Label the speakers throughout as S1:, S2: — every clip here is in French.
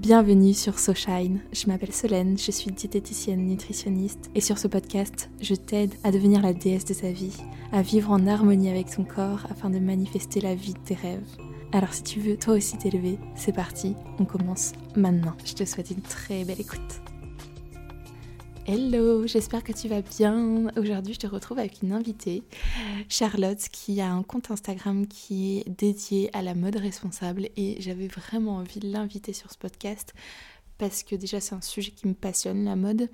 S1: Bienvenue sur SoShine. Je m'appelle Solène, je suis diététicienne nutritionniste et sur ce podcast, je t'aide à devenir la déesse de sa vie, à vivre en harmonie avec ton corps afin de manifester la vie de tes rêves. Alors si tu veux toi aussi t'élever, c'est parti, on commence maintenant. Je te souhaite une très belle écoute. Hello, j'espère que tu vas bien. Aujourd'hui, je te retrouve avec une invitée, Charlotte, qui a un compte Instagram qui est dédié à la mode responsable et j'avais vraiment envie de l'inviter sur ce podcast parce que déjà c'est un sujet qui me passionne, la mode.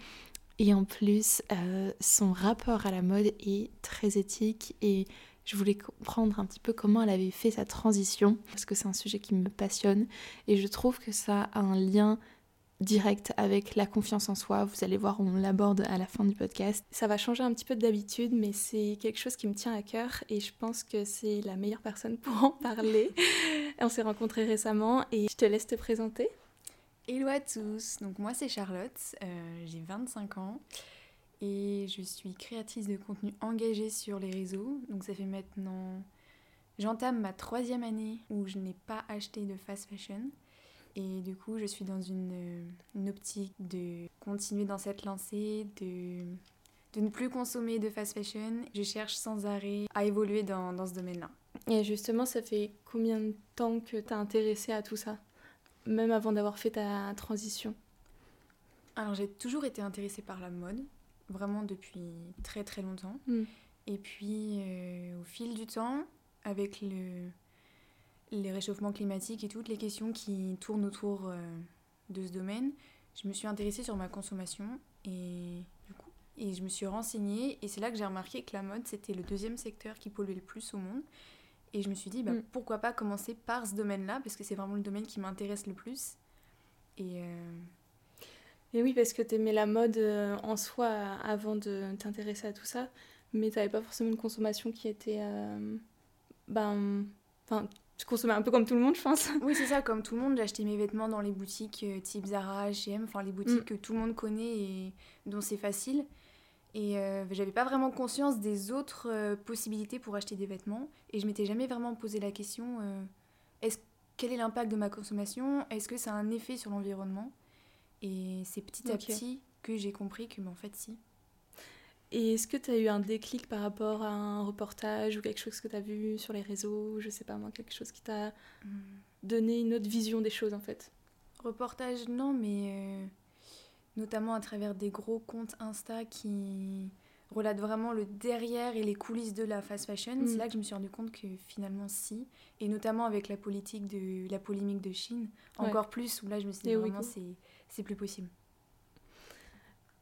S1: Et en plus, euh, son rapport à la mode est très éthique et je voulais comprendre un petit peu comment elle avait fait sa transition parce que c'est un sujet qui me passionne et je trouve que ça a un lien direct avec la confiance en soi. Vous allez voir, on l'aborde à la fin du podcast. Ça va changer un petit peu d'habitude, mais c'est quelque chose qui me tient à cœur et je pense que c'est la meilleure personne pour en parler. on s'est rencontrés récemment et je te laisse te présenter.
S2: Hello à tous, donc moi c'est Charlotte, euh, j'ai 25 ans et je suis créatrice de contenu engagé sur les réseaux. Donc ça fait maintenant... J'entame ma troisième année où je n'ai pas acheté de fast fashion. Et du coup, je suis dans une, optique de continuer dans cette lancée, de, de ne plus consommer de fast fashion. Je cherche sans arrêt à évoluer dans, dans ce domaine-là.
S1: Et justement, ça fait combien de temps que tu as intéressé à tout ça Même avant d'avoir fait ta transition?
S2: Alors, j'ai toujours été intéressée par la mode, vraiment depuis très très longtemps. Hmm. Et puis, euh, au fil du temps, avec le, les réchauffements climatiques et toutes les questions qui tournent autour euh, de ce domaine, je me suis intéressée sur ma consommation et, du coup, et je me suis renseignée et c'est là que j'ai remarqué que la mode c'était le deuxième secteur qui polluait le plus au monde et je me suis dit bah, mm. pourquoi pas commencer par ce domaine-là parce que c'est vraiment le domaine qui m'intéresse le plus et euh,
S1: et oui parce que tu aimais la mode euh, en soi avant de t'intéresser à tout ça mais tu n'avais pas forcément une consommation qui était ben enfin tu consommais un peu comme tout le monde, je pense.
S2: Oui, c'est ça, comme tout le monde. J'achetais mes vêtements dans les boutiques euh, type Zara, H&M, enfin les boutiques mm. que tout le monde connaît et dont c'est facile. Et euh, j'avais pas vraiment conscience des autres euh, possibilités pour acheter des vêtements. Et je m'étais jamais vraiment posé la question est-ce, quel est l'impact de ma consommation? Est-ce que ça a un effet sur l'environnement? Et c'est petit à petit que j'ai compris que, mais en fait, si.
S1: Et est-ce que tu as eu un déclic par rapport à un reportage ou quelque chose que tu as vu sur les réseaux, je sais pas moi, quelque chose qui t'a hmm. donné une autre vision des choses en fait?
S2: Reportage, non, mais euh, notamment à travers des gros comptes Insta qui relatent vraiment le derrière et les coulisses de la fast fashion. C'est hmm. là que je me suis rendu compte que finalement si, et notamment avec la politique de la polémique de Chine, encore plus où là je me suis dit vraiment c'est plus possible.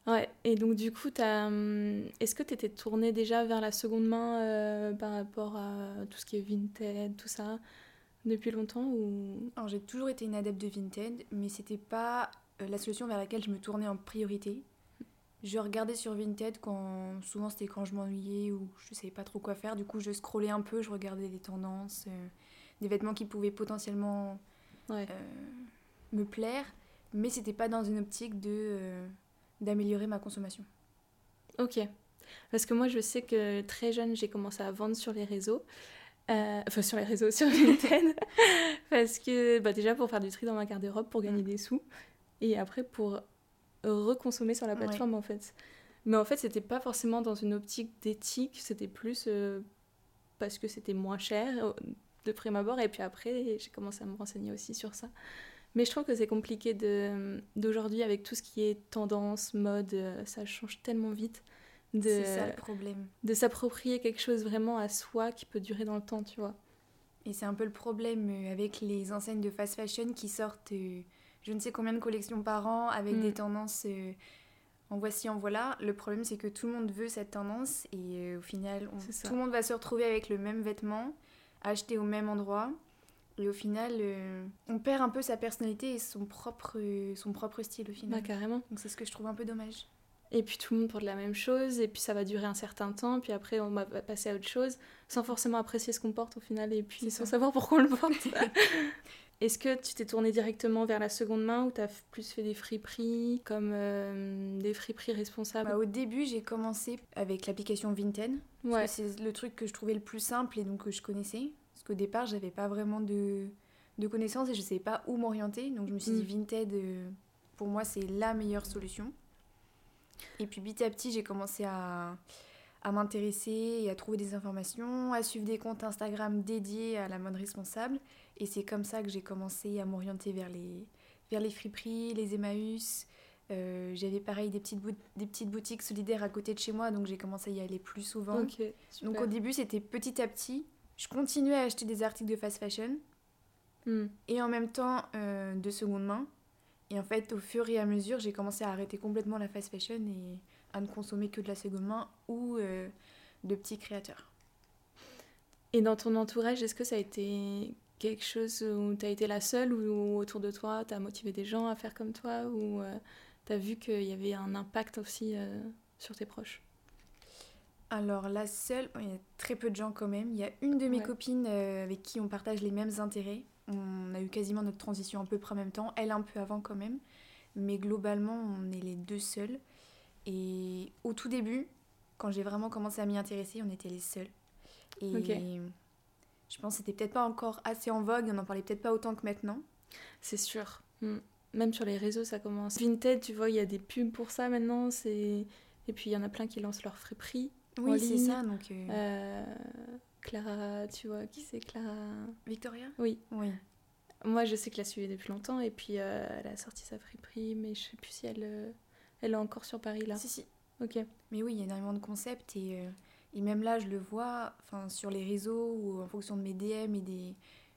S1: Ouais, et donc du coup, hum, est-ce que tu étais tournée déjà vers la seconde main euh, par rapport à tout ce qui est Vinted, tout ça, depuis longtemps ou...
S2: Alors j'ai toujours été une adepte de Vinted, mais c'était pas euh, la solution vers laquelle je me tournais en priorité. Je regardais sur Vinted quand souvent c'était quand je m'ennuyais ou je savais pas trop quoi faire. Du coup, je scrollais un peu, je regardais des tendances, euh, des vêtements qui pouvaient potentiellement me plaire, mais c'était pas dans une optique de d'améliorer ma consommation.
S1: Ok. Parce que moi, je sais que très jeune, j'ai commencé à vendre sur les réseaux. Euh, enfin, sur les réseaux, sur LinkedIn. parce que, bah, déjà, pour faire du tri dans ma garde-robe, pour gagner mm. des sous. Et après, pour reconsommer sur la plateforme, en fait. Mais en fait, c'était pas forcément dans une optique d'éthique, c'était plus euh, parce que c'était moins cher euh, de prime abord. Et puis après, j'ai commencé à me renseigner aussi sur ça. Mais je trouve que c'est compliqué d'aujourd'hui avec tout ce qui est tendance, mode, euh, ça change tellement vite.
S2: C'est ça le problème.
S1: De s'approprier quelque chose vraiment à soi qui peut durer dans le temps, tu vois.
S2: Et c'est un peu le problème euh, avec les enseignes de fast fashion qui sortent euh, je ne sais combien de collections par an avec des mm. tendances en voici, en voilà. Le problème, c'est que tout le monde veut cette tendance et au final, tout le monde va se retrouver avec le même vêtement, acheté au même endroit. Et au final, euh, on perd un peu sa personnalité et son propre, son propre style au final.
S1: Bah, carrément.
S2: Donc c'est ce que je trouve un peu dommage.
S1: Et puis tout le monde porte la même chose, et puis ça va durer un certain temps, puis après on va passer à autre chose, sans forcément apprécier ce qu'on porte au final, et puis sans savoir pourquoi on le porte. Est-ce que tu t'es tourné directement vers la seconde main ou tu as plus fait des friperies, comme euh, des friperies responsables?
S2: Bah, Au début, j'ai commencé avec l'application Vinted. Ouais. C'est le truc que je trouvais le plus simple et donc que je connaissais. Parce qu'au départ, j'avais pas vraiment de, de connaissances et je ne savais pas où m'orienter. Donc je me suis dit mm. Vinted, euh, pour moi, c'est la meilleure solution. Et puis petit à petit, j'ai commencé à, à m'intéresser et à trouver des informations, à suivre des comptes Instagram dédiés à la mode responsable. Et c'est comme ça que j'ai commencé à m'orienter vers les, vers les friperies, les Emmaüs. Euh, j'avais pareil des petites, des petites boutiques solidaires à côté de chez moi, donc j'ai commencé à y aller plus souvent. donc au début, c'était petit à petit. Je continuais à acheter des articles de fast fashion hmm. et en même temps euh, de seconde main. Et en fait, au fur et à mesure, j'ai commencé à arrêter complètement la fast fashion et à ne consommer que de la seconde main ou euh, de petits créateurs.
S1: Et dans ton entourage, est-ce que ça a été quelque chose où tu as été la seule ou autour de toi, tu as motivé des gens à faire comme toi ou euh, tu as vu qu'il y avait un impact aussi euh, sur tes proches?
S2: Alors la seule, il y a très peu de gens quand même. Il y a une de mes copines avec qui on partage les mêmes intérêts. On a eu quasiment notre transition à peu près en même temps, elle un peu avant quand même. Mais globalement, on est les deux seuls. Et au tout début, quand j'ai vraiment commencé à m'y intéresser, on était les seuls. Et je pense que c'était peut-être pas encore assez en vogue, on n'en parlait peut-être pas autant que maintenant.
S1: C'est sûr. Hmm. Même sur les réseaux, ça commence. Vinted, tu vois, il y a des pubs pour ça maintenant. Et puis il y en a plein qui lancent leur prix.
S2: Oui, c'est ça. Donc, euh,
S1: euh, Clara, tu vois, qui c'est Clara?
S2: Victoria?
S1: Oui.
S2: Oui.
S1: Moi, je sais que la suivais depuis longtemps et puis euh, elle a sorti sa friperie, mais je sais plus si elle, elle est encore sur Paris là.
S2: Si, si.
S1: Ok.
S2: Mais oui, il y a énormément de concepts et, et même là, je le vois sur les réseaux ou en fonction de mes DM et des.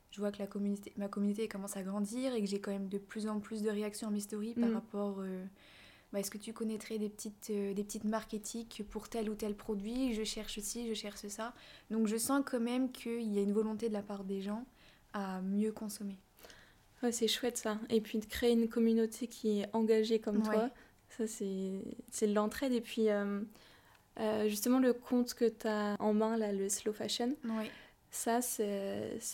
S2: Je vois que la communauté, ma communauté commence à grandir et que j'ai quand même de plus en plus de réactions à mes stories par mm. rapport bah, est-ce que tu connaîtrais des petites, euh, des petites marques éthiques pour tel ou tel produit? Je cherche ci, je cherche ça. Donc je sens quand même qu'il y a une volonté de la part des gens à mieux consommer.
S1: Ouais, c'est chouette ça. Et puis de créer une communauté qui est engagée comme toi, ça c'est l'entraide. Et puis euh, euh, justement le compte que tu as en main, là, le slow fashion, ça, ça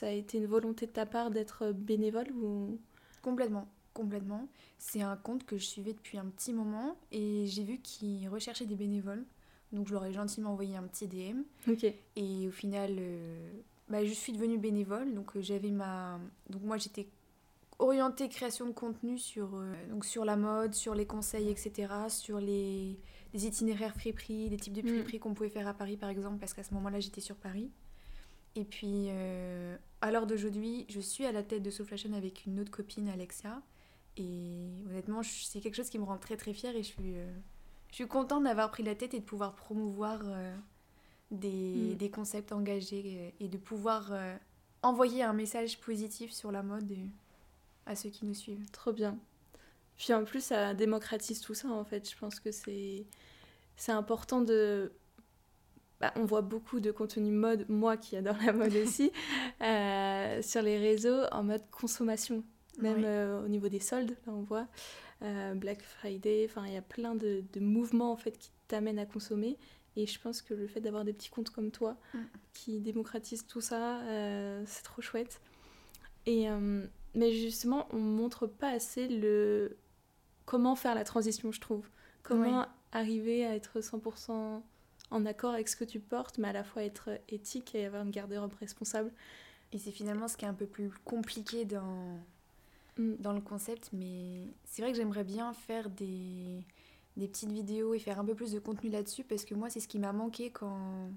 S1: a été une volonté de ta part d'être bénévole ou...
S2: Complètement complètement. C'est un compte que je suivais depuis un petit moment et j'ai vu qu'il recherchait des bénévoles. Donc je leur ai gentiment envoyé un petit DM. Et au final, euh, bah, je suis devenue bénévole. Donc euh, j'avais ma. Donc moi j'étais orientée création de contenu sur, euh, donc sur la mode, sur les conseils, etc. Sur les, les itinéraires friperies, les types de mm. friperies qu'on pouvait faire à Paris par exemple, parce qu'à ce moment-là j'étais sur Paris. Et puis à l'heure d'aujourd'hui, je suis à la tête de Soul Fashion avec une autre copine, Alexia. Et honnêtement, c'est quelque chose qui me rend très très fière et je suis, euh, je suis contente d'avoir pris la tête et de pouvoir promouvoir euh, des, mm. des, concepts engagés euh, et de pouvoir envoyer un message positif sur la mode à ceux qui nous suivent.
S1: Trop bien. Puis en plus, ça démocratise tout ça en fait. Je pense que c'est important de. Bah, on voit beaucoup de contenu mode, moi qui adore la mode aussi, sur les réseaux en mode consommation même euh, au niveau des soldes, là on voit euh, Black Friday, enfin il y a plein de, de, mouvements en fait qui t'amènent à consommer. Et je pense que le fait d'avoir des petits comptes comme toi mm. qui démocratisent tout ça, euh, c'est trop chouette. Et, mais justement, on montre pas assez le comment faire la transition, je trouve. Comment arriver à être 100% en accord avec ce que tu portes, mais à la fois être éthique et avoir une garde-robe responsable.
S2: Et c'est finalement ce qui est un peu plus compliqué dans. Dans le concept, mais c'est vrai que j'aimerais bien faire des, des petites vidéos et faire un peu plus de contenu là-dessus parce que moi, c'est ce qui m'a manqué quand,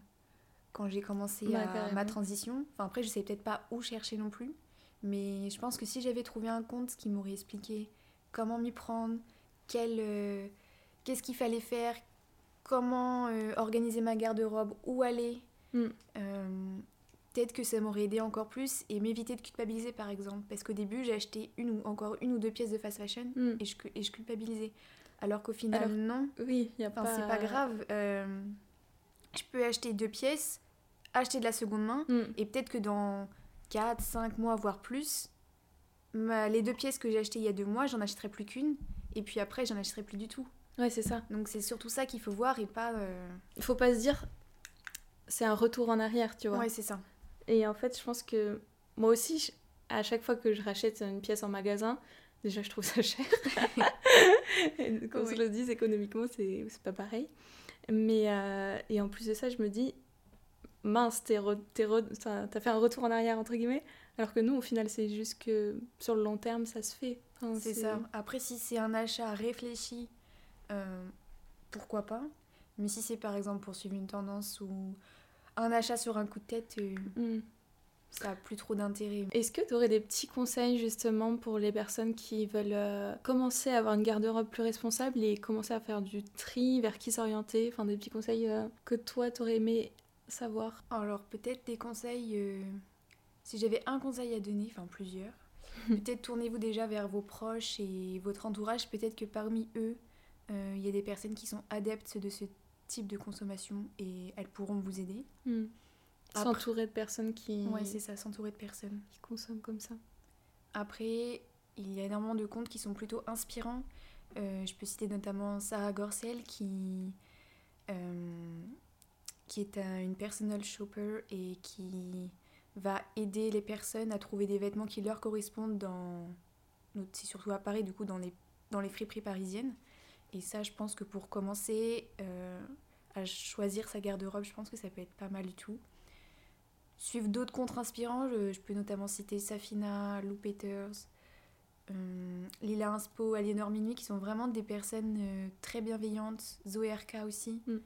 S2: quand j'ai commencé ma transition. Enfin, après, je sais peut-être pas où chercher non plus, mais je pense que si j'avais trouvé un compte qui m'aurait expliqué comment m'y prendre, quel, euh, qu'est-ce qu'il fallait faire, comment euh, organiser ma garde-robe, où aller. Mm. Euh, peut-être que ça m'aurait aidé encore plus et m'éviter de culpabiliser par exemple. Parce qu'au début, j'ai acheté une ou encore une ou deux pièces de fast fashion hmm. et, je, et je culpabilisais. Alors qu'au final, non.
S1: Oui, y a pas...
S2: c'est pas grave. Euh, je peux acheter deux pièces, acheter de la seconde main hmm. et peut-être que dans 4, 5 mois, voire plus, les deux pièces que j'ai achetées il y a deux mois, j'en achèterai plus qu'une et puis après, j'en achèterai plus du tout.
S1: Ouais, c'est ça.
S2: Donc c'est surtout ça qu'il faut voir et pas. Euh,
S1: il faut pas se dire c'est un retour en arrière, tu vois.
S2: Ouais, c'est ça.
S1: Et en fait, je pense que moi aussi, à chaque fois que je rachète une pièce en magasin, déjà je trouve ça cher. Qu'on se le dise économiquement, c'est pas pareil. Mais, euh, et en plus de ça, je me dis, mince, t'as fait un retour en arrière, entre guillemets. Alors que nous, au final, c'est juste que sur le long terme, ça se fait.
S2: c'est ça. Après, si c'est un achat réfléchi, euh, pourquoi pas? Mais si c'est par exemple pour suivre une tendance ou un achat sur un coup de tête, euh, mm. ça n'a plus trop d'intérêt.
S1: Est-ce que tu aurais des petits conseils justement pour les personnes qui veulent euh, commencer à avoir une garde-robe plus responsable et commencer à faire du tri, vers qui s'orienter? Enfin, des petits conseils que toi, tu aurais aimé savoir
S2: Alors, peut-être des conseils si j'avais un conseil à donner, enfin plusieurs, peut-être tournez-vous déjà vers vos proches et votre entourage. Peut-être que parmi eux, euh, il y a des personnes qui sont adeptes de ce type de consommation et elles pourront vous aider.
S1: Hmm. S'entourer de personnes qui.
S2: Ouais, c'est ça, s'entourer de personnes.
S1: Qui consomment comme ça.
S2: Après, il y a énormément de comptes qui sont plutôt inspirants. Euh, je peux citer notamment Sarah Gorcel qui, euh, qui est une personal shopper et qui va aider les personnes à trouver des vêtements qui leur correspondent dans. C'est surtout à Paris, du coup, dans les, dans les friperies parisiennes. Et ça, je pense que pour commencer euh, à choisir sa garde-robe, je pense que ça peut être pas mal du tout. Suivre d'autres contres inspirants, je, peux notamment citer Safina, Lou Peters, euh, Lila Inspo, Aliénor Minuit, qui sont vraiment des personnes euh, très bienveillantes. Zoé RK aussi.
S1: Mm.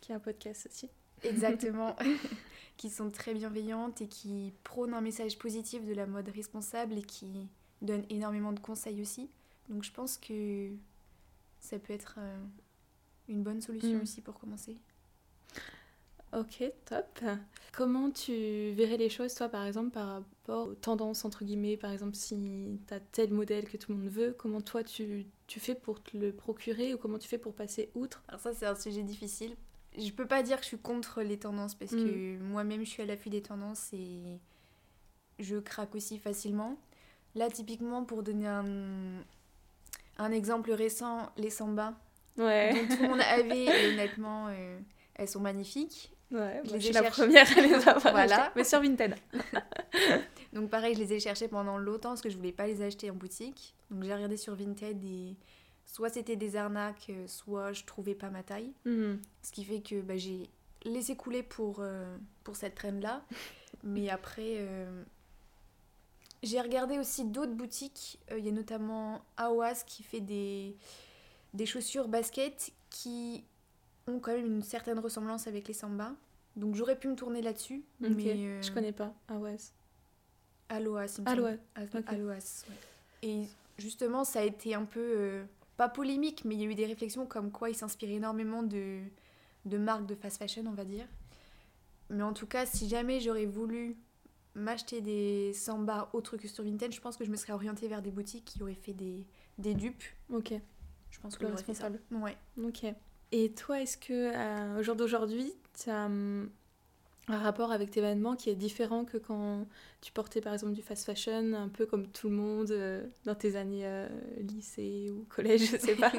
S1: Qui a un podcast aussi.
S2: Exactement. qui sont très bienveillantes et qui prônent un message positif de la mode responsable et qui donnent énormément de conseils aussi. Donc je pense que ça peut être euh, une bonne solution mm. aussi pour commencer.
S1: Ok, top. Comment tu verrais les choses, toi, par exemple, par rapport aux tendances, entre guillemets, par exemple, si tu as tel modèle que tout le monde veut, comment toi, tu, tu fais pour te le procurer ou comment tu fais pour passer outre?
S2: Alors ça, c'est un sujet difficile je peux pas dire que je suis contre les tendances parce que mm. moi-même je suis à l'affût des tendances et je craque aussi facilement. Là, typiquement, pour donner un, un exemple récent, les samba,
S1: ouais.
S2: dont tout le monde avait, et honnêtement, euh, elles sont magnifiques.
S1: Ouais, je suis la première à les avoir voilà. mais sur Vinted.
S2: Donc pareil, je les ai cherchées pendant longtemps parce que je voulais pas les acheter en boutique. Donc j'ai regardé sur Vinted et soit c'était des arnaques, euh, soit je trouvais pas ma taille. Mhm. Ce qui fait que bah, j'ai laissé couler pour, euh, pour cette traîne-là. Mais après, euh, j'ai regardé aussi d'autres boutiques. Il y a notamment Awas qui fait des, des chaussures basket qui ont quand même une certaine ressemblance avec les Samba. Donc j'aurais pu me tourner là-dessus.
S1: Mais Je connais pas Awas.
S2: Aloas,
S1: Aloas.
S2: Aloas, Et justement, ça a été un peu pas polémique, mais il y a eu des réflexions comme quoi il s'inspire énormément de, de marques de fast fashion, on va dire. Mais en tout cas, si jamais j'aurais voulu m'acheter des samba autres que sur Vinted, je pense que je me serais orientée vers des boutiques qui auraient fait des, des dupes.
S1: Ok.
S2: Je pense que j'aurais fait ça. Ouais.
S1: Ok. Et toi, est-ce que euh, au jour d'aujourd'hui, tu as hum, un rapport avec tes vêtements qui est différent que quand tu portais par exemple du fast fashion, un peu comme tout le monde euh, dans tes années euh, lycée ou collège, je sais pas?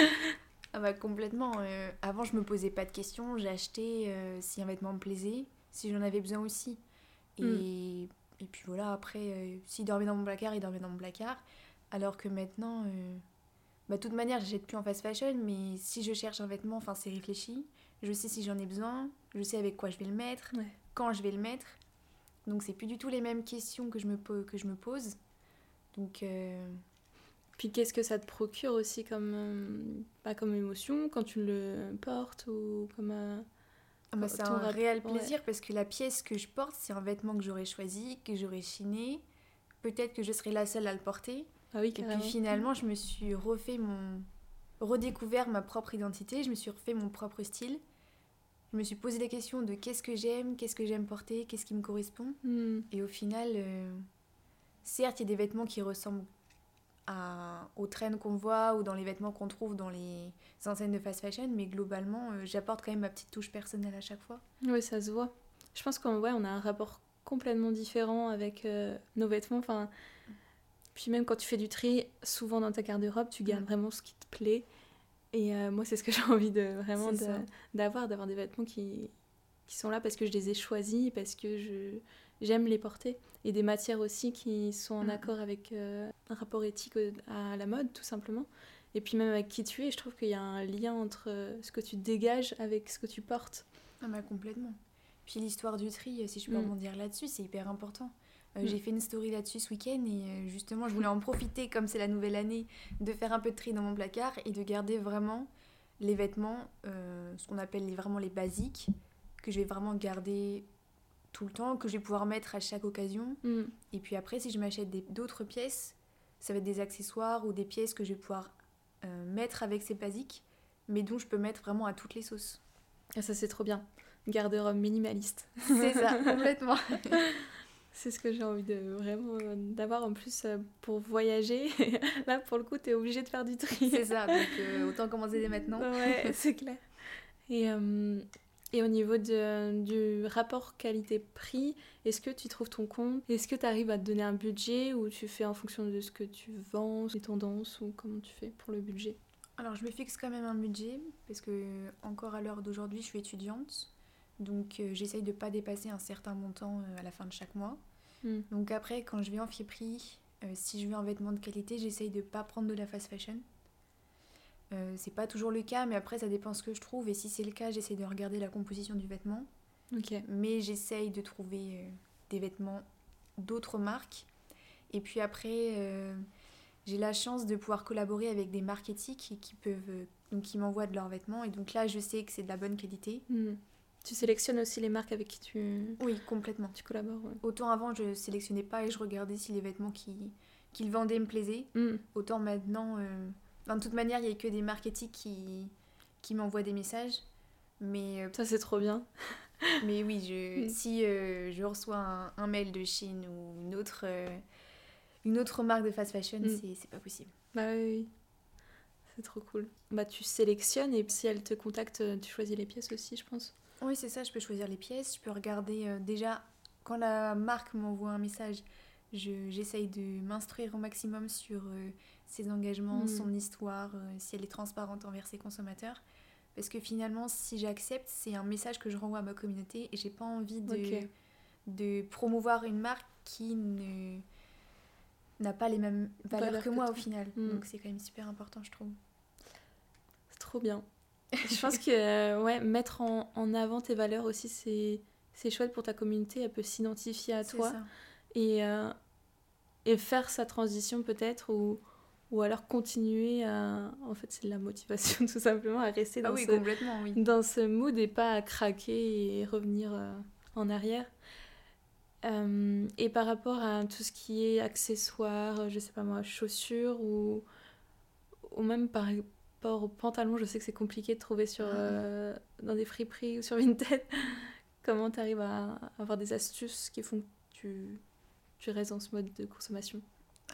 S2: ah bah complètement. Avant, je me posais pas de questions, j'achetais si un vêtement me plaisait, si j'en avais besoin aussi. Et, hmm. et puis voilà, après, s'il dormait dans mon placard, il dormait dans mon placard. Alors que maintenant, bah, de toute manière, j'achète plus en fast fashion, mais si je cherche un vêtement, enfin, c'est réfléchi je sais si j'en ai besoin, je sais avec quoi je vais le mettre, quand je vais le mettre. Donc c'est plus du tout les mêmes questions que je me, que je me pose. Donc euh,
S1: puis qu'est-ce que ça te procure aussi comme euh, pas comme émotion quand tu le portes ou comme.
S2: Ah bah, c'est un réel plaisir parce que la pièce que je porte, c'est un vêtement que j'aurais choisi, que j'aurais chiné. Peut-être que je serai la seule à le porter.
S1: Ah oui,
S2: Et puis finalement, je me suis refait mon redécouvert ma propre identité, je me suis refait mon propre style. Je me suis posé des questions de qu'est-ce que j'aime, qu'est-ce que j'aime porter, qu'est-ce qui me correspond.
S1: Hmm.
S2: Et au final, euh, certes, il y a des vêtements qui ressemblent à, aux traînes qu'on voit ou dans les vêtements qu'on trouve dans les enseignes de fast fashion, mais globalement, euh, j'apporte quand même ma petite touche personnelle à chaque fois.
S1: Oui, ça se voit. Je pense qu'en vrai, on a un rapport complètement différent avec euh, nos vêtements. Enfin, puis même quand tu fais du tri, souvent dans ta garde-robe, tu gardes vraiment ce qui te plaît. Et euh, moi, c'est ce que j'ai envie de vraiment d'avoir, d'avoir des vêtements qui, qui sont là parce que je les ai choisis, parce que je j'aime les porter. Et des matières aussi qui sont en mm. accord avec euh, un rapport éthique à la mode, tout simplement. Et puis même avec qui tu es, je trouve qu'il y a un lien entre ce que tu dégages avec ce que tu portes.
S2: Ah bah complètement. Puis l'histoire du tri, si je peux mm. dire là-dessus, c'est hyper important. Euh, mm. J'ai fait une story là-dessus ce week-end et euh, justement, je voulais en profiter, comme c'est la nouvelle année, de faire un peu de tri dans mon placard et de garder vraiment les vêtements, euh, ce qu'on appelle vraiment les basiques, que je vais vraiment garder tout le temps, que je vais pouvoir mettre à chaque occasion. Mm. Et puis après, si je m'achète d'autres pièces, ça va être des accessoires ou des pièces que je vais pouvoir mettre avec ces basiques, mais dont je peux mettre vraiment à toutes les sauces.
S1: Et ah, ça, c'est trop bien. Garde-robe minimaliste.
S2: C'est ça, complètement.
S1: C'est ce que j'ai envie de vraiment euh, d'avoir en plus euh, pour voyager. Là, pour le coup, tu es obligé de faire du tri.
S2: C'est ça, donc euh, autant commencer dès maintenant.
S1: Ouais, c'est clair. Et, et au niveau de, du rapport qualité-prix, est-ce que tu trouves ton compte? Est-ce que tu arrives à te donner un budget ou tu fais en fonction de ce que tu vends, des tendances ou comment tu fais pour le budget?
S2: Alors, je me fixe quand même un budget parce que, encore à l'heure d'aujourd'hui, je suis étudiante. Donc euh, j'essaye de ne pas dépasser un certain montant euh, à la fin de chaque mois. Hmm. Donc après, quand je vais en friperie, euh, si je veux un vêtement de qualité, j'essaye de ne pas prendre de la fast fashion. C'est pas toujours le cas, mais après ça dépend ce que je trouve. Et si c'est le cas, j'essaye de regarder la composition du vêtement. Mais j'essaye de trouver des vêtements d'autres marques. Et puis après, j'ai la chance de pouvoir collaborer avec des marques éthiques qui peuvent, donc qui m'envoient de leurs vêtements. Et donc là, je sais que c'est de la bonne qualité. Hmm.
S1: Tu sélectionnes aussi les marques avec qui tu.
S2: Oui, complètement.
S1: Tu collabores.
S2: Autant avant, je sélectionnais pas et je regardais si les vêtements qu'ils qui vendaient me plaisaient. Mm. Autant maintenant. Euh... de toute manière, il n'y a que des marques éthiques qui, qui m'envoient des messages. Mais.
S1: Euh, Ça, c'est trop bien.
S2: mais oui, je... Si euh, je reçois un, mail de Chine ou une autre, euh, une autre marque de fast fashion, mm. c'est pas possible.
S1: Bah oui, oui. C'est trop cool. Bah, tu sélectionnes et si elle te contacte, tu choisis les pièces aussi, je pense.
S2: Oui, c'est ça, je peux choisir les pièces, je peux regarder déjà quand la marque m'envoie un message, j'essaye de m'instruire au maximum sur ses engagements, hmm. son histoire, euh, si elle est transparente envers ses consommateurs. Parce que finalement, si j'accepte, c'est un message que je renvoie à ma communauté et j'ai pas envie de, de promouvoir une marque qui ne n'a pas les mêmes valeurs que, moi au final. Hmm. Donc c'est quand même super important, je trouve.
S1: C'est trop bien. je pense que euh, ouais, mettre en, en, avant tes valeurs aussi, c'est, c'est chouette pour ta communauté. Elle peut s'identifier à toi. Et, euh, et faire sa transition peut-être ou, ou alors continuer à... En fait, c'est de la motivation tout simplement à rester
S2: ah
S1: dans,
S2: ce,
S1: dans ce mood et pas à craquer et revenir euh, en arrière. et par rapport à tout ce qui est accessoires, je sais pas moi, chaussures ou, ou même par, rapport aux pantalons, je sais que c'est compliqué de trouver sur, ah. euh, dans des friperies ou sur Vinted. Comment tu arrives à avoir des astuces qui font que tu, tu restes dans ce mode de consommation?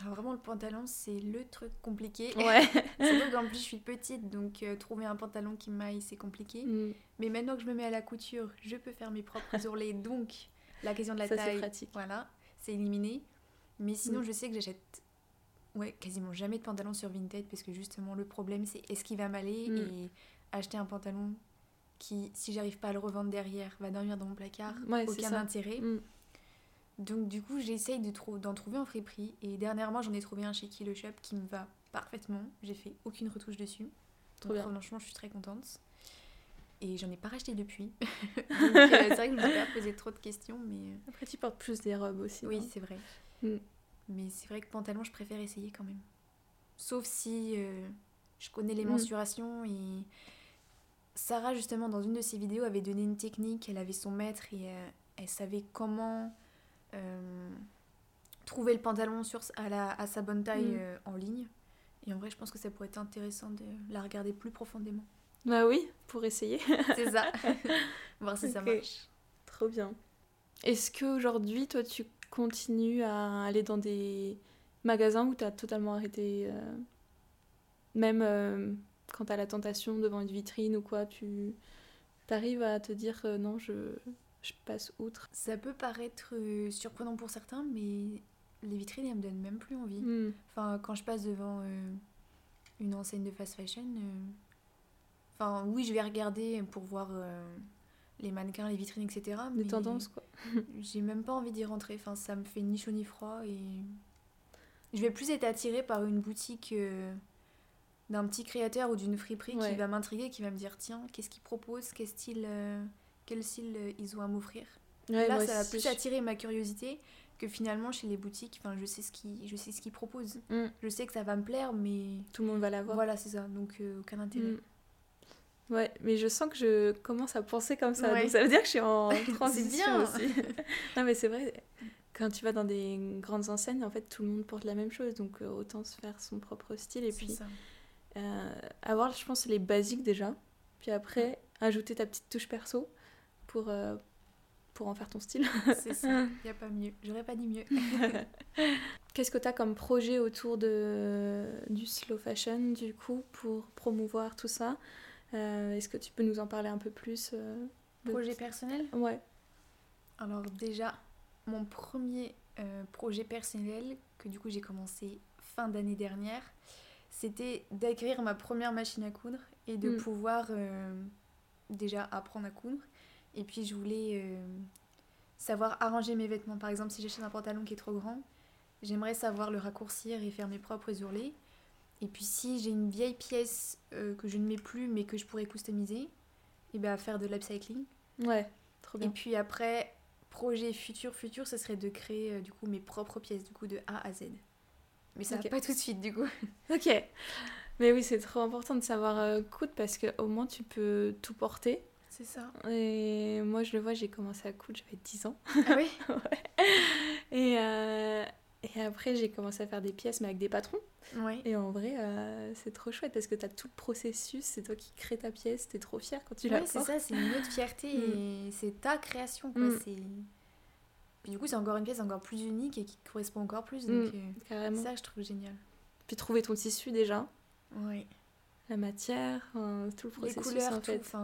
S2: Alors vraiment le pantalon c'est le truc compliqué.
S1: Ouais.
S2: Surtout qu'en plus je suis petite donc euh, trouver un pantalon qui m'aille c'est compliqué. Mm. Mais maintenant que je me mets à la couture, je peux faire mes propres ourlets donc la question de la taille, pratique. voilà, c'est éliminé. Mais sinon mm. je sais que j'achète ouais, quasiment jamais de pantalon sur Vinted parce que justement le problème c'est est-ce qu'il va m'aller mm. et acheter un pantalon qui, si j'arrive pas à le revendre derrière, va dormir dans mon placard, aucun intérêt. Donc du coup j'essaye d'en trouver en friperie et dernièrement j'en ai trouvé un chez Kilo Shop qui me va parfaitement, j'ai fait aucune retouche dessus. Donc franchement je suis très contente. Et j'en ai pas racheté depuis. Donc euh, c'est vrai que je me suis pas posé trop de questions mais... Euh,
S1: Après tu portes plus des robes aussi.
S2: Oui c'est vrai. Mm. Mais c'est vrai que pantalon, je préfère essayer quand même. Sauf si euh, je connais les mm. mensurations et Sarah justement dans une de ses vidéos avait donné une technique, elle avait son maître et euh, elle savait comment trouver le pantalon sur, à, la, à sa bonne taille mm. en ligne. Et en vrai je pense que ça pourrait être intéressant de la regarder plus profondément.
S1: Bah oui, pour essayer.
S2: c'est ça. Voir si ça marche.
S1: Trop bien. Est-ce qu'aujourd'hui, toi, tu continues à aller dans des magasins où tu as totalement arrêté euh, Même euh, quand tu as la tentation devant une vitrine ou quoi, tu arrives à te dire euh, non, je, je, passe outre
S2: Ça peut paraître surprenant pour certains, mais les vitrines, elles me donnent même plus envie. Hmm. Enfin, quand je passe devant une enseigne de fast fashion, enfin, oui, je vais regarder pour voir les mannequins, les vitrines, etc.
S1: Des tendances, quoi.
S2: j'ai même pas envie d'y rentrer. Enfin, ça me fait ni chaud ni froid. Et je vais plus être attirée par une boutique euh, d'un petit créateur ou d'une friperie qui va m'intriguer, qui va me dire tiens, qu'est-ce qu'il propose Quel style, euh, quel style ils ont à m'offrir. Là, ça va plus attirer ma curiosité que finalement chez les boutiques, enfin, je sais ce qu'ils, je sais ce qu'ils proposent. Mm. Je sais que ça va me plaire, mais
S1: tout le monde va l'avoir.
S2: Voilà, c'est ça. Donc aucun intérêt. Mm.
S1: Ouais, mais je sens que je commence à penser comme ça. Donc ça veut dire que je suis en transition bien. aussi. non, mais c'est vrai, quand tu vas dans des grandes enseignes, en fait, tout le monde porte la même chose. Donc euh, autant se faire son propre style. Et puis euh, avoir, je pense, les basiques déjà. Puis après, ajouter ta petite touche perso pour, euh, pour en faire ton style.
S2: c'est ça, il n'y a pas mieux. J'aurais pas dit mieux.
S1: Qu'est-ce que tu as comme projet autour de, du slow fashion, du coup, pour promouvoir tout ça? Euh, est-ce que tu peux nous en parler un peu plus euh,
S2: Projet personnel?
S1: Ouais.
S2: Alors déjà, mon premier euh, projet personnel, que du coup j'ai commencé fin d'année dernière, c'était d'acquérir ma première machine à coudre et de hmm. pouvoir déjà apprendre à coudre. Et puis je voulais savoir arranger mes vêtements. Par exemple, si j'achète un pantalon qui est trop grand, j'aimerais savoir le raccourcir et faire mes propres ourlets. Et puis si j'ai une vieille pièce euh, que je ne mets plus mais que je pourrais customiser, et eh bien faire de l'upcycling.
S1: Ouais, trop bien.
S2: Et puis après, projet futur, futur, ce serait de créer euh, du coup mes propres pièces du coup de A à Z. Mais ça va pas tout de suite du coup.
S1: ok. Mais oui, c'est trop important de savoir euh, coudre parce qu'au moins tu peux tout porter.
S2: C'est ça.
S1: Et moi, je le vois, j'ai commencé à coudre, j'avais 10 ans.
S2: Ah oui
S1: ouais. Et, et après, j'ai commencé à faire des pièces, mais avec des patrons. Et en vrai, euh, c'est trop chouette parce que tu as tout le processus, c'est toi qui crée ta pièce, tu es trop fière quand tu la
S2: portes. c'est ça, c'est une autre fierté mm. et c'est ta création. Quoi. Mm. Puis du coup, c'est encore une pièce encore plus unique et qui correspond encore plus. Donc, mm, euh, carrément. Ça, je trouve génial.
S1: Puis trouver ton tissu déjà.
S2: Oui.
S1: La matière, tout le processus Les couleurs, en fait. Tout,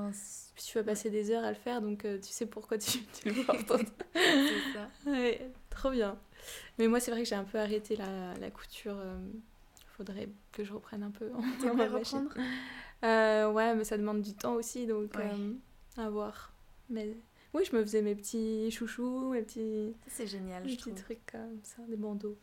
S1: Puis tu vas passer des heures à le faire, donc euh, tu sais pourquoi tu, tu le portes. c'est ça. Ouais, trop bien. Mais moi, c'est vrai que j'ai un peu arrêté la, la couture. Il euh, faudrait que je reprenne un peu.
S2: T'aimerais reprendre?
S1: Euh, Ouais, mais ça demande du temps aussi, donc à voir. Mais oui, je me faisais mes petits chouchous, mes petits.
S2: C'est génial,
S1: mes petits trucs comme ça, des bandeaux.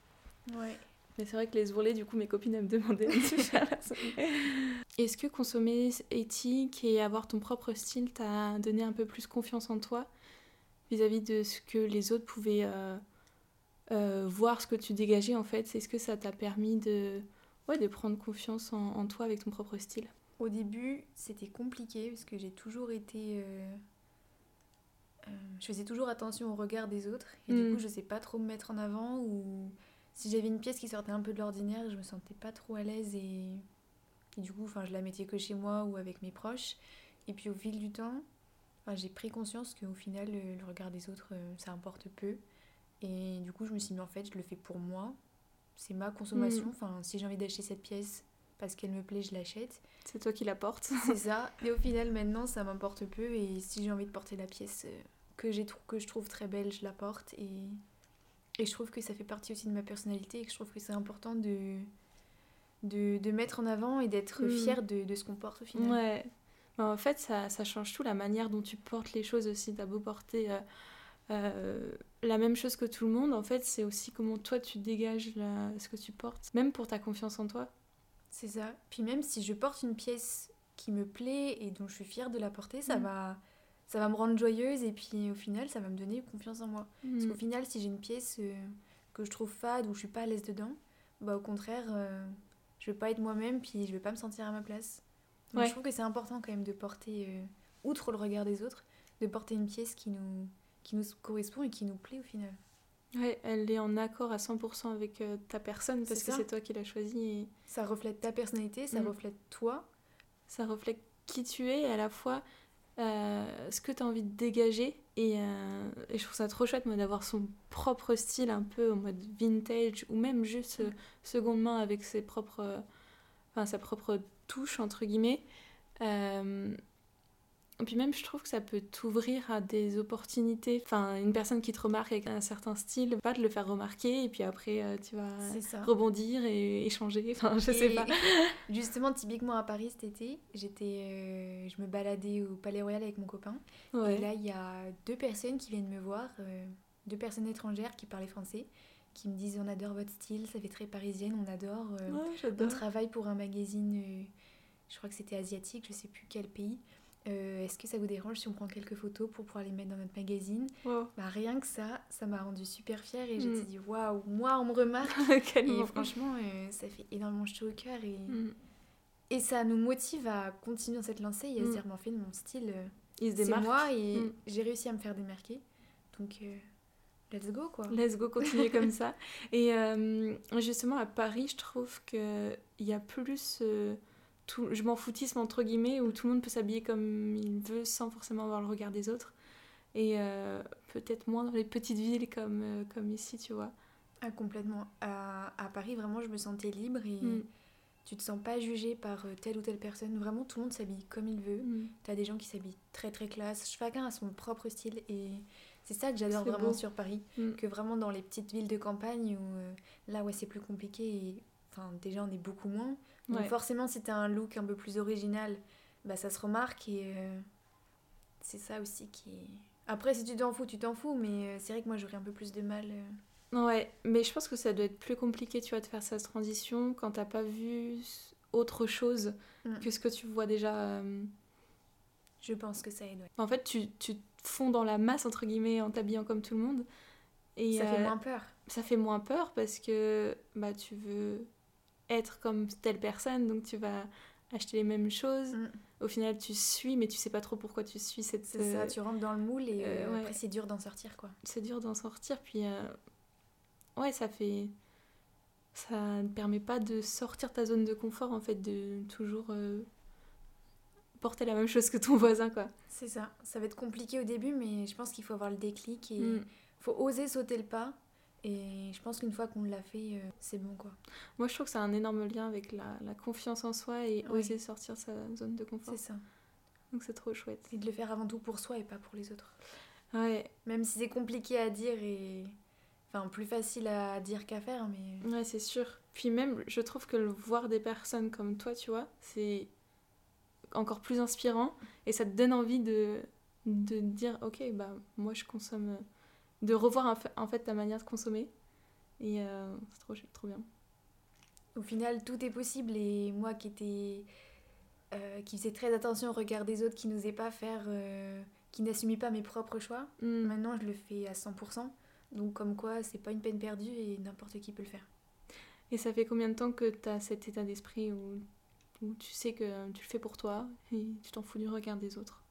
S2: Ouais.
S1: Mais c'est vrai que les ourlets, du coup, mes copines, elles me demandaient Est-ce que consommer éthique et avoir ton propre style t'a donné un peu plus confiance en toi vis-à-vis de ce que les autres pouvaient euh, voir ce que tu dégageais en fait? C'est ce que ça t'a permis de, ouais, de prendre confiance en, toi avec ton propre style?
S2: Au début, c'était compliqué parce que j'ai toujours été. Euh, euh, je faisais toujours attention au regard des autres et du mm. coup, je sais pas trop me mettre en avant ou si j'avais une pièce qui sortait un peu de l'ordinaire, je me sentais pas trop à l'aise et, et du coup, je la mettais que chez moi ou avec mes proches. Et puis au fil du temps, j'ai pris conscience qu'au final, le, regard des autres, ça importe peu. Et du coup, je me suis dit, en fait, je le fais pour moi. C'est ma consommation. Mm. Enfin, si j'ai envie d'acheter cette pièce parce qu'elle me plaît, je l'achète.
S1: C'est toi qui la portes.
S2: C'est ça. Et au final, maintenant, ça m'importe peu. Et si j'ai envie de porter la pièce euh, que, que je trouve très belle, je la porte. Et, et je trouve que ça fait partie aussi de ma personnalité et que je trouve que c'est important de, de, de, mettre en avant et d'être mm. fière de, de, ce qu'on porte au final.
S1: Ouais. en fait, ça, ça, change tout la manière dont tu portes les choses aussi. T'as beau porter. Euh, euh, la même chose que tout le monde, en fait, c'est aussi comment toi tu dégages ce que tu portes, même pour ta confiance en toi.
S2: C'est ça. Puis même si je porte une pièce qui me plaît et dont je suis fière de la porter, ça, mm. va, ça va me rendre joyeuse et puis au final, ça va me donner confiance en moi. Parce mm. qu'au final, si j'ai une pièce euh, que je trouve fade ou je suis pas à l'aise dedans, bah au contraire, euh, je vais pas être moi-même puis je vais pas me sentir à ma place. Donc je trouve que c'est important quand même de porter, outre le regard des autres, de porter une pièce qui nous qui nous correspond et qui nous plaît au final.
S1: Ouais, elle est en accord à 100% avec euh, ta personne parce que c'est toi qui l'as choisie. Et...
S2: Ça reflète ta personnalité, ça mm. reflète toi.
S1: Ça reflète qui tu es et à la fois euh, ce que tu as envie de dégager. Et, euh, et, je trouve ça trop chouette d'avoir son propre style un peu en mode vintage ou même juste mm. seconde main avec ses propres, enfin, sa propre touche entre guillemets. Et puis même, je trouve que ça peut t'ouvrir à des opportunités. Enfin, une personne qui te remarque avec un certain style, pas de le faire remarquer, et puis après, euh, tu vas rebondir et échanger. Enfin, je sais pas.
S2: Justement, typiquement à Paris cet été, j'étais, euh, je me baladais au Palais Royal avec mon copain. Et là, il y a deux personnes qui viennent me voir, euh, deux personnes étrangères qui parlaient français, qui me disent On adore votre style, ça fait très parisienne, on adore. on travaille pour un magazine, je crois que c'était asiatique, je sais plus quel pays. Est-ce que ça vous dérange si on prend quelques photos pour pouvoir les mettre dans notre magazine bah, Rien que ça, ça m'a rendu super fière et j'ai mm. dit waouh, moi on me remarque. et franchement, ça fait énormément chaud au cœur et, mm. et ça nous motive à continuer dans cette lancée et à se dire, mais en fait, mon style, c'est moi et j'ai réussi à me faire démarquer. Donc. Let's go quoi.
S1: Let's go, continuer comme ça. Et euh, justement à Paris, je trouve qu'il y a plus euh, tout, je m'en foutisme entre guillemets où tout le monde peut s'habiller comme il veut sans forcément avoir le regard des autres. Et euh, peut-être moins dans les petites villes comme, comme ici, tu vois.
S2: Ah, complètement. À, à, Paris, vraiment, je me sentais libre et mm. tu te sens pas jugé par telle ou telle personne. Vraiment, tout le monde s'habille comme il veut. Mm. Tu as des gens qui s'habillent très très classe. Chacun a son propre style et c'est ça que j'adore vraiment sur Paris, mm. que vraiment dans les petites villes de campagne où euh, là ouais c'est plus compliqué et enfin déjà on est beaucoup moins. Donc forcément si t'as un look un peu plus original, bah ça se remarque et euh, c'est ça aussi qui est... Après si tu t'en fous, tu t'en fous, mais euh, c'est vrai que moi j'aurais un peu plus de mal.
S1: Ouais, mais je pense que ça doit être plus compliqué tu vois de faire cette transition quand t'as pas vu autre chose mm. que ce que tu vois déjà.
S2: Je pense que ça aide.
S1: En fait tu, tu fond dans la masse, entre guillemets, en t'habillant comme tout le monde.
S2: Et, ça fait euh, moins peur.
S1: Ça fait moins peur parce que bah, tu veux être comme telle personne, donc tu vas acheter les mêmes choses. Mm. Au final, tu suis, mais tu sais pas trop pourquoi tu suis cette.
S2: C'est ça, tu rentres dans le moule et euh, après, c'est dur d'en sortir, quoi.
S1: C'est dur d'en sortir, puis. Euh, ouais, ça fait. Ça ne permet pas de sortir ta zone de confort, en fait, de toujours porter la même chose que ton voisin, quoi.
S2: C'est ça. Ça va être compliqué au début, mais je pense qu'il faut avoir le déclic et il mm. faut oser sauter le pas. Et je pense qu'une fois qu'on l'a fait, euh, c'est bon, quoi.
S1: Moi, je trouve que ça a un énorme lien avec la, la confiance en soi et oser sortir sa zone de confort.
S2: C'est ça.
S1: Donc c'est trop chouette.
S2: Et de le faire avant tout pour soi et pas pour les autres.
S1: Ouais.
S2: Même si c'est compliqué à dire et... Enfin, plus facile à dire qu'à faire, mais...
S1: Ouais, c'est sûr. Puis même, je trouve que le voir des personnes comme toi, tu vois, c'est encore plus inspirant et ça te donne envie de, de dire ok bah moi je consomme de revoir en fait ta manière de consommer. Et euh, c'est trop, trop bien.
S2: Au final tout est possible et moi qui était euh, qui faisait très attention au regard des autres qui n'osait pas faire euh, qui n'assumait pas mes propres choix mm. maintenant je le fais à 100% donc comme quoi c'est pas une peine perdue et n'importe qui peut le faire.
S1: Et ça fait combien de temps que tu as cet état d'esprit où où tu sais que tu le fais pour toi et tu t'en fous du regard des autres?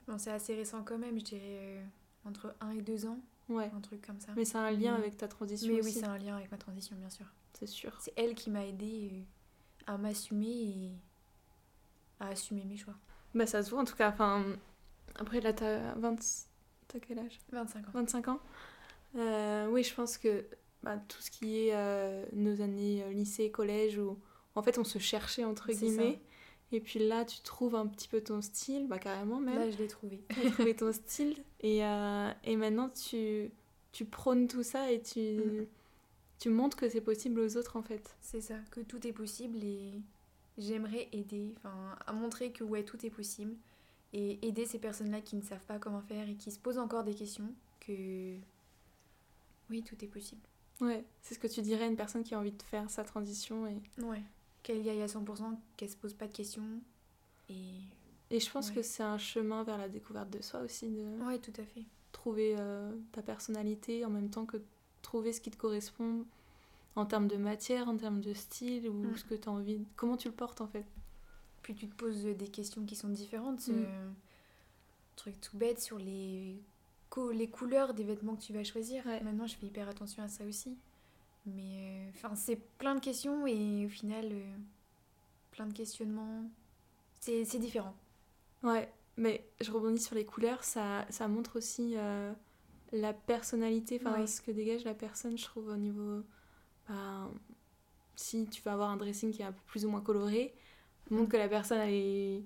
S2: Je pense c'est assez récent quand même, je dirais entre 1 et 2 ans.
S1: Ouais.
S2: Un truc comme ça.
S1: Mais c'est un lien avec ta transition
S2: Mais oui, c'est un lien avec ma transition, bien sûr.
S1: C'est sûr.
S2: C'est elle qui m'a aidé euh, à m'assumer et à assumer mes choix.
S1: Bah ça se voit en tout cas. Enfin, après là, t'as 20... T'as quel âge?
S2: 25 ans.
S1: 25 ans. Euh, oui, je pense que bah, tout ce qui est nos années lycée, collège ou en fait, on se cherchait entre guillemets. Et puis là, tu trouves un petit peu ton style, bah carrément même.
S2: Là, je l'ai trouvé.
S1: Tu as trouvé ton style. Et, euh, et maintenant, tu, tu prônes tout ça et tu, mm. tu montres que c'est possible aux autres, en fait.
S2: C'est ça, que tout est possible et j'aimerais aider, enfin, à montrer que ouais, tout est possible. Et aider ces personnes-là qui ne savent pas comment faire et qui se posent encore des questions, que oui, tout est possible.
S1: Ouais, c'est ce que tu dirais à une personne qui a envie de faire sa transition et...
S2: Ouais qu'elle y aille à 100%, qu'elle se pose pas de questions. Et,
S1: et je pense que c'est un chemin vers la découverte de soi aussi. De
S2: ouais, tout à fait.
S1: Trouver euh, ta personnalité en même temps que trouver ce qui te correspond en termes de matière, en termes de style, ou mm. ce que tu as envie. Comment tu le portes en fait?
S2: Puis tu te poses des questions qui sont différentes. Mm. Euh, truc tout bête sur les, les couleurs des vêtements que tu vas choisir. Maintenant, je fais hyper attention à ça aussi. Mais euh, enfin, c'est plein de questions et au final, euh, plein de questionnements. C'est différent.
S1: Ouais, mais je rebondis sur les couleurs, ça, ça montre aussi euh, la personnalité, enfin ce que dégage la personne, je trouve, au niveau. Ben, si tu vas avoir un dressing qui est un peu plus ou moins coloré, montre mm. que la personne, elle est.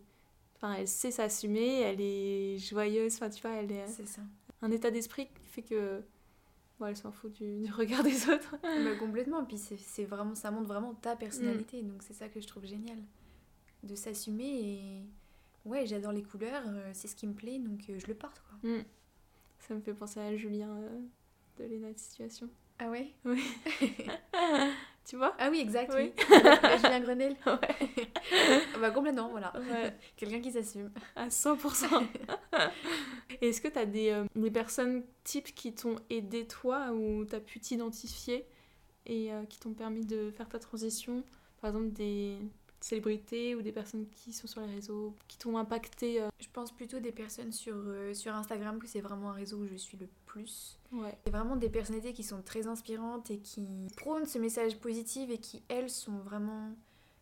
S1: Enfin, elle sait s'assumer, elle est joyeuse, enfin, tu vois, elle est.
S2: C'est ça.
S1: Un état d'esprit qui fait que Bon, elle s'en fout du, regard des autres.
S2: bah, complètement. Puis c'est vraiment, ça montre vraiment ta personnalité. Mm. Donc c'est ça que je trouve génial. De s'assumer et. Ouais, j'adore les couleurs, euh, c'est ce qui me plaît, donc euh, je le porte quoi.
S1: Mm. Ça me fait penser à Julien euh, de Lena Situation.
S2: Ah ouais?
S1: Oui. Tu vois
S2: Ah oui, exact, oui. Julien Grenelle. Ouais. bah complètement, voilà. Quelqu'un qui s'assume.
S1: À 100%. Est-ce que tu as des, euh, des, personnes types qui t'ont aidé toi ou tu as pu t'identifier et euh, qui t'ont permis de faire ta transition? Par exemple, des célébrités ou des personnes qui sont sur les réseaux, qui t'ont impacté euh?
S2: Je pense plutôt des personnes sur, sur Instagram, que c'est vraiment un réseau où je suis le plus. Ouais. C'est vraiment des personnalités qui sont très inspirantes et qui prônent ce message positif et qui, elles, sont vraiment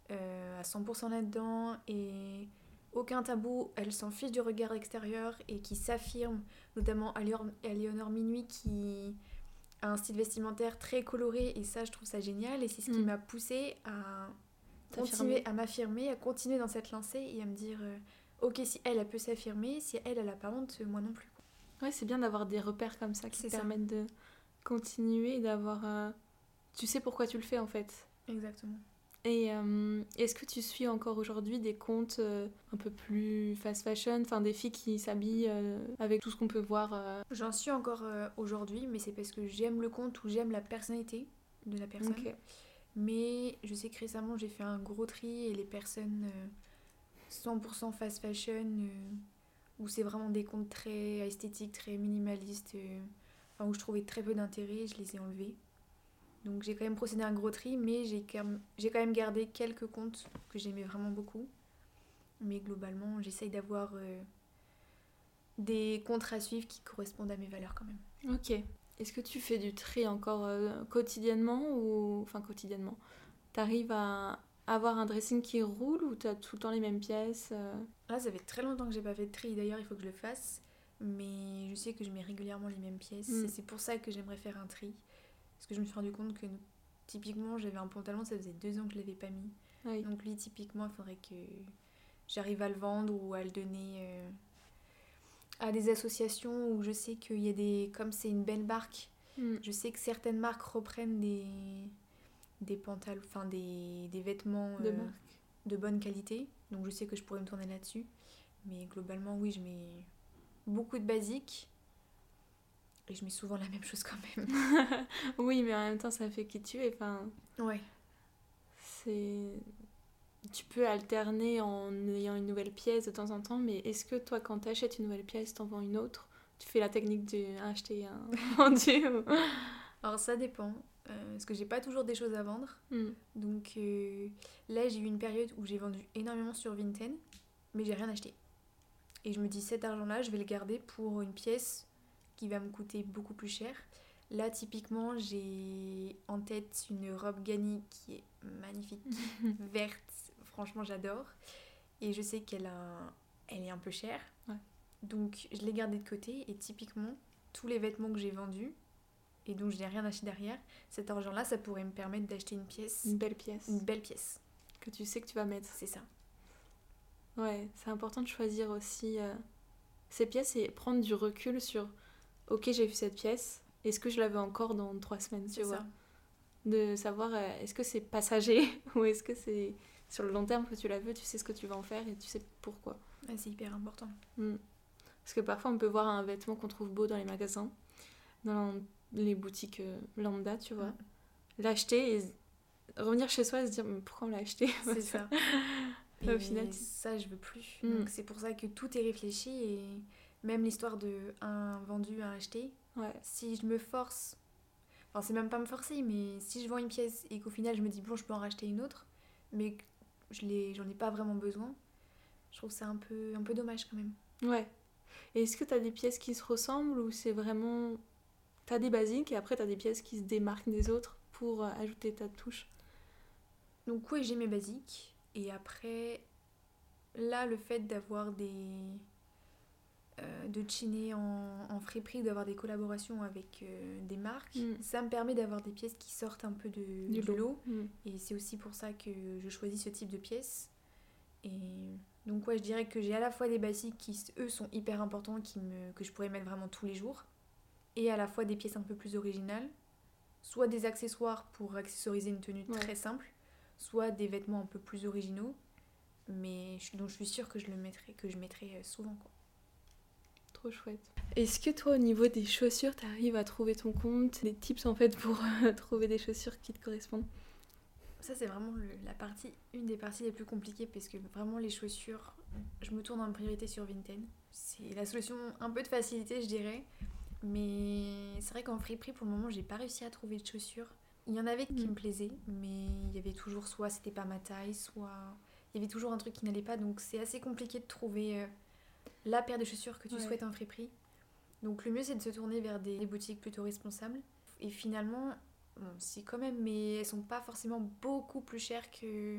S2: à 100% là-dedans et aucun tabou, elles s'en fichent du regard extérieur et qui s'affirment, notamment à Léonore Minuit qui a un style vestimentaire très coloré et ça je trouve ça génial et c'est ce qui mm. m'a poussée à continuer à m'affirmer, à continuer dans cette lancée et à me dire euh, ok si elle, elle peut s'affirmer, si elle, elle a pas honte, moi non plus.
S1: Ouais c'est bien d'avoir des repères comme ça qui te permettent de continuer et d'avoir... Euh, tu sais pourquoi tu le fais en fait.
S2: Exactement.
S1: Et euh, est-ce que tu suis encore aujourd'hui des comptes euh, un peu plus fast fashion, enfin des filles qui s'habillent euh, avec tout ce qu'on peut voir
S2: J'en suis encore aujourd'hui, mais c'est parce que j'aime le compte ou j'aime la personnalité de la personne. Mais je sais que récemment j'ai fait un gros tri et les personnes 100% fast fashion, où c'est vraiment des comptes très esthétiques, très minimalistes, enfin, où je trouvais très peu d'intérêt, je les ai enlevés. Donc j'ai quand même procédé à un gros tri, mais j'ai quand, même gardé quelques comptes que j'aimais vraiment beaucoup. Mais globalement, j'essaye d'avoir euh, des comptes à suivre qui correspondent à mes valeurs quand même.
S1: Ok. Est-ce que tu fais du tri encore euh, quotidiennement ou... Enfin quotidiennement? T'arrives à avoir un dressing qui roule ou t'as tout le temps les mêmes pièces euh?
S2: Là, ça fait très longtemps que j'ai pas fait de tri. D'ailleurs, il faut que je le fasse. Mais je sais que je mets régulièrement les mêmes pièces. Hmm. C'est pour ça que j'aimerais faire un tri. Parce que je me suis rendu compte que typiquement, j'avais un pantalon, ça faisait deux ans que je l'avais pas mis. Donc lui, typiquement, il faudrait que j'arrive à le vendre ou à le donner euh, à des associations où je sais qu'il y a des... Comme c'est une belle marque, hmm. je sais que certaines marques reprennent des, des pantalons, enfin des, des vêtements de, euh, de bonne qualité. Donc je sais que je pourrais me tourner là-dessus. Mais globalement, oui, je mets beaucoup de basiques et je mets souvent la même chose quand même.
S1: oui, mais en même temps, ça fait qui tu es. Enfin,
S2: ouais.
S1: C'est. Tu peux alterner en ayant une nouvelle pièce de temps en temps, mais est-ce que toi, quand tu achètes une nouvelle pièce, t'en vends une autre? Tu fais la technique de acheter un vendu
S2: Alors, ça dépend. Euh, parce que j'ai pas toujours des choses à vendre. Hmm. Donc euh, là, j'ai eu une période où j'ai vendu énormément sur Vinted, mais j'ai rien acheté. Et je me dis, cet argent-là, je vais le garder pour une pièce qui va me coûter beaucoup plus cher. Là, typiquement, j'ai en tête une robe Gani qui est magnifique, verte. Franchement, j'adore. Et je sais qu'elle a... elle est un peu chère. Donc, je l'ai gardée de côté. Et typiquement, tous les vêtements que j'ai vendus et dont je n'ai rien acheté derrière, cet argent-là, ça pourrait me permettre d'acheter une pièce.
S1: Une belle pièce.
S2: Une belle pièce.
S1: Que tu sais que tu vas mettre.
S2: C'est ça.
S1: Ouais, c'est important de choisir aussi euh, ces pièces et prendre du recul sur ok, j'ai vu cette pièce, est-ce que je la veux encore dans trois semaines, tu vois? De savoir, euh, est-ce que c'est passager ou est-ce que c'est sur le long terme que tu la veux, tu sais ce que tu vas en faire et tu sais pourquoi.
S2: c'est hyper important.
S1: Hmm. Parce que parfois, on peut voir un vêtement qu'on trouve beau dans les magasins, dans les boutiques euh, lambda, tu vois. L'acheter et revenir chez soi et se dire pourquoi on l'a acheté?
S2: C'est ça. et au final, ça, je veux plus. Hmm. Donc, c'est pour ça que tout est réfléchi et même l'histoire de un vendu, un acheté. Ouais. Si je me force, enfin c'est même pas me forcer, mais si je vends une pièce et qu'au final je me dis bon je peux en racheter une autre, mais que je l'ai, j'en ai pas vraiment besoin, je trouve ça un peu, un peu dommage quand même.
S1: Ouais. Et est-ce que tu as des pièces qui se ressemblent ou c'est vraiment... Tu as des basiques et après tu as des pièces qui se démarquent des autres pour euh, ajouter ta touche?
S2: Donc oui j'ai mes basiques et après là le fait d'avoir des de chiner en, en friperie, d'avoir des collaborations avec euh, des marques, mm. ça me permet d'avoir des pièces qui sortent un peu de, du, lot. Mm. Et c'est aussi pour ça que je choisis ce type de pièces. Et donc ouais, je dirais que j'ai à la fois des basiques qui, eux, sont hyper importants, qui me, que je pourrais mettre vraiment tous les jours, et à la fois des pièces un peu plus originales, soit des accessoires pour accessoriser une tenue très simple, soit des vêtements un peu plus originaux, mais je, donc je suis sûre que je le mettrai, que je mettrai euh, souvent. Quoi.
S1: Trop chouette. Est-ce que toi, au niveau des chaussures, tu arrives à trouver ton compte Des tips en fait pour euh, trouver des chaussures qui te correspondent?
S2: Ça c'est vraiment la partie, une des parties les plus compliquées parce que vraiment les chaussures, je me tourne en priorité sur Vinted. C'est la solution un peu de facilité, je dirais. Mais c'est vrai qu'en friperie, pour le moment, j'ai pas réussi à trouver de chaussures. Il y en avait qui mm. me plaisaient, mais il y avait toujours soit c'était pas ma taille, soit il y avait toujours un truc qui n'allait pas. Donc c'est assez compliqué de trouver euh, la paire de chaussures que tu souhaites en friperie. Donc le mieux c'est de se tourner vers des, boutiques plutôt responsables. Et finalement, bon, c'est quand même, mais elles sont pas forcément beaucoup plus chères que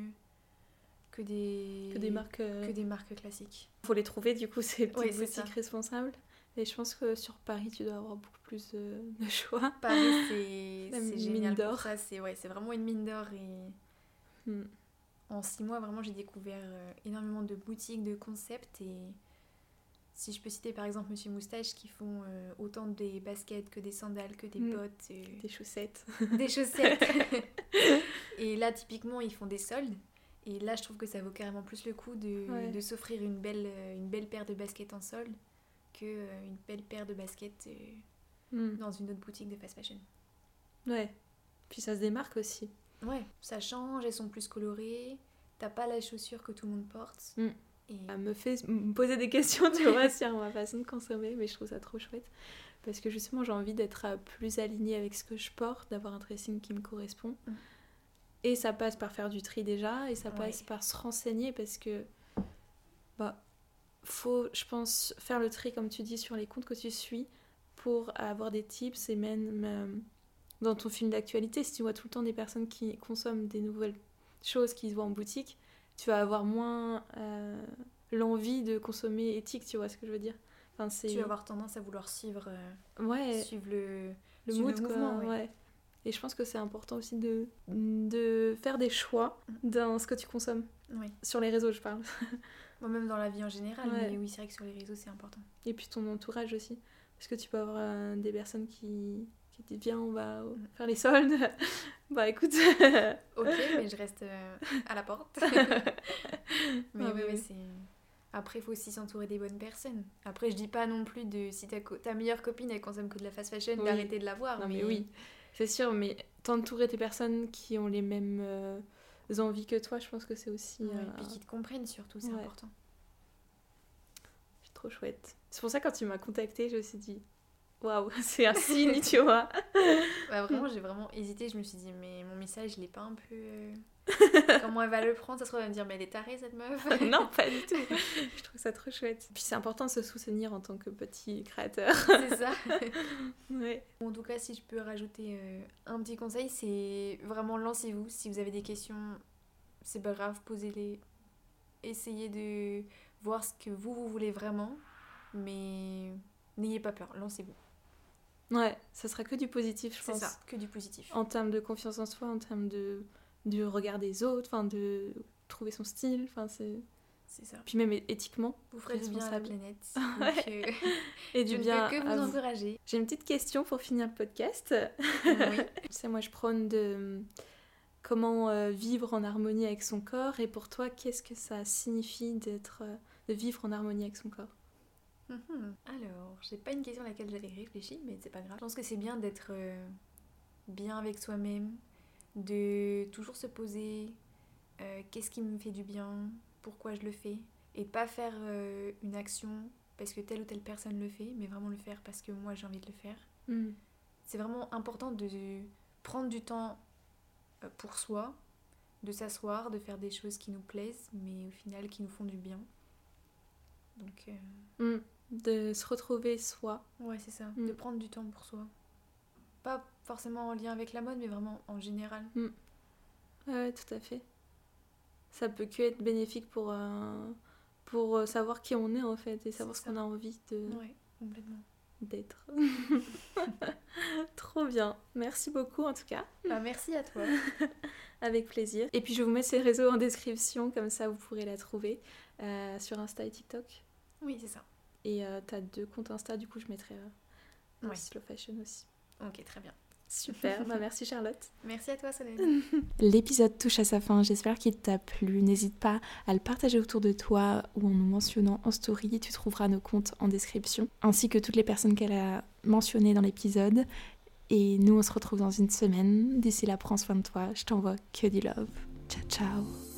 S2: que des
S1: que des marques
S2: euh, que des marques classiques.
S1: Faut les trouver du coup ces petites boutiques responsables. Et je pense que sur Paris, tu dois avoir beaucoup plus de, choix.
S2: Paris, c'est génial d'or. ça. C'est ouais, vraiment une mine d'or. Et hmm. en six mois, vraiment, j'ai découvert euh, énormément de boutiques, de concepts. Et si je peux citer par exemple Monsieur Moustache, qui font euh, autant des baskets que des sandales, que des hmm. bottes.
S1: Euh, des chaussettes.
S2: Des chaussettes. et là, typiquement, ils font des soldes. Et là, je trouve que ça vaut carrément plus le coup de, de s'offrir une belle, une belle paire de baskets en solde euh, une belle paire de baskets euh, hmm. dans une autre boutique de fast fashion.
S1: Ouais. Puis ça se démarque aussi.
S2: Ouais, ça change, elles sont plus colorées. T'as pas la chaussure que tout le monde porte.
S1: Hmm. Et... Ça me fait me poser des questions, tu vois, sur ma façon de consommer, mais je trouve ça trop chouette. Parce que justement, j'ai envie d'être euh, plus alignée avec ce que je porte, d'avoir un dressing qui me correspond. Hmm. Et ça passe par faire du tri déjà, et ça passe par se renseigner parce que bah, faut, je pense, faire le tri, comme tu dis, sur les comptes que tu suis pour avoir des tips et même euh, dans ton film d'actualité, si tu vois tout le temps des personnes qui consomment des nouvelles choses qui se voient en boutique, tu vas avoir moins euh, l'envie de consommer éthique, tu vois ce que je veux dire?
S2: Enfin, tu vas avoir tendance à vouloir suivre,
S1: euh, ouais.
S2: suivre le,
S1: le mood, mouvement. Ouais. Et je pense que c'est important aussi de, de faire des choix dans ce que tu consommes. Sur les réseaux, je parle.
S2: Moi-même dans la vie en général, mais oui, c'est vrai que sur les réseaux, c'est important.
S1: Et puis ton entourage aussi. Parce que tu peux avoir euh, des personnes qui, qui disent Viens, on va faire les soldes. bah écoute.
S2: ok, mais je reste euh, à la porte. mais oui, oui, c'est. Après, il faut aussi s'entourer des bonnes personnes. Après, je dis pas non plus de si ta, ta meilleure copine elle consomme que de la fast fashion, d'arrêter de la voir.
S1: Non, mais, oui, c'est sûr, mais t'entourer des personnes qui ont les mêmes. Euh, envies que toi, je pense que c'est aussi.
S2: et puis qui te comprennent surtout, c'est important.
S1: C'est trop chouette. C'est pour ça, quand tu m'as contacté, je me suis dit, waouh, c'est un signe, tu vois.
S2: Bah, vraiment, j'ai vraiment hésité. Je me suis dit, mais mon message, il est pas un peu. Euh, comment elle va le prendre? Ça se trouve, elle va me dire, mais elle est tarée cette meuf.
S1: non, pas du tout. Je trouve ça trop chouette. Puis c'est important de se soutenir en tant que petit créateur.
S2: c'est ça. ouais. En tout cas, si je peux rajouter euh, un petit conseil, c'est vraiment lancez-vous. Si vous avez des questions, c'est pas grave, posez-les. Essayez de voir ce que vous, vous voulez vraiment. Mais n'ayez pas peur, lancez-vous.
S1: Ouais, ça sera que du positif, je pense.
S2: C'est ça, que du positif.
S1: En termes de confiance en soi, en termes de, de regard des autres, enfin de trouver son style, enfin c'est...
S2: C'est ça.
S1: Puis même éthiquement.
S2: Vous ferez du bien à la planète.
S1: Euh, Et du bien
S2: que vous, encourager.
S1: J'ai une petite question pour finir le podcast. Oui. sais, moi je prône de comment euh, vivre en harmonie avec son corps. Et pour toi, qu'est-ce que ça signifie d'être, euh, de vivre en harmonie avec son corps?
S2: Mhm. Alors, j'ai pas une question à laquelle j'avais réfléchi, mais c'est pas grave. Je pense que c'est bien d'être euh, bien avec soi-même, de toujours se poser euh, qu'est-ce qui me fait du bien, pourquoi je le fais, et pas faire euh, une action parce que telle ou telle personne le fait, mais vraiment le faire parce que moi j'ai envie de le faire. Mhm. C'est vraiment important de prendre du temps pour soi, de s'asseoir, de faire des choses qui nous plaisent, mais au final qui nous font du bien. Donc.
S1: Mhm de se retrouver soi.
S2: Ouais, c'est ça. Mm. De prendre du temps pour soi. Pas forcément en lien avec la mode, mais vraiment en général.
S1: Mm. Ouais, tout à fait. Ça peut que être bénéfique pour, euh, pour euh, savoir qui on est en fait et savoir ce qu'on a envie de.
S2: Ouais, complètement.
S1: D'être. Trop bien. Merci beaucoup en tout cas.
S2: Bah, merci à toi.
S1: Avec plaisir. Et puis je vous mets ses réseaux en description, comme ça vous pourrez la trouver euh, sur Insta et TikTok.
S2: Oui, c'est ça.
S1: Et euh, tu as deux comptes Insta, du coup, je mettrai euh, Slow Fashion aussi.
S2: Ok, très bien.
S1: Super, bah, merci Charlotte.
S2: Merci à toi Solène.
S1: L'épisode touche à sa fin, j'espère qu'il t'a plu. N'hésite pas à le partager autour de toi ou en nous mentionnant en story. Tu trouveras nos comptes en description, ainsi que toutes les personnes qu'elle a mentionnées dans l'épisode. Et nous, on se retrouve dans une semaine. D'ici là, prends soin de toi. Je t'envoie que du love. Ciao, ciao.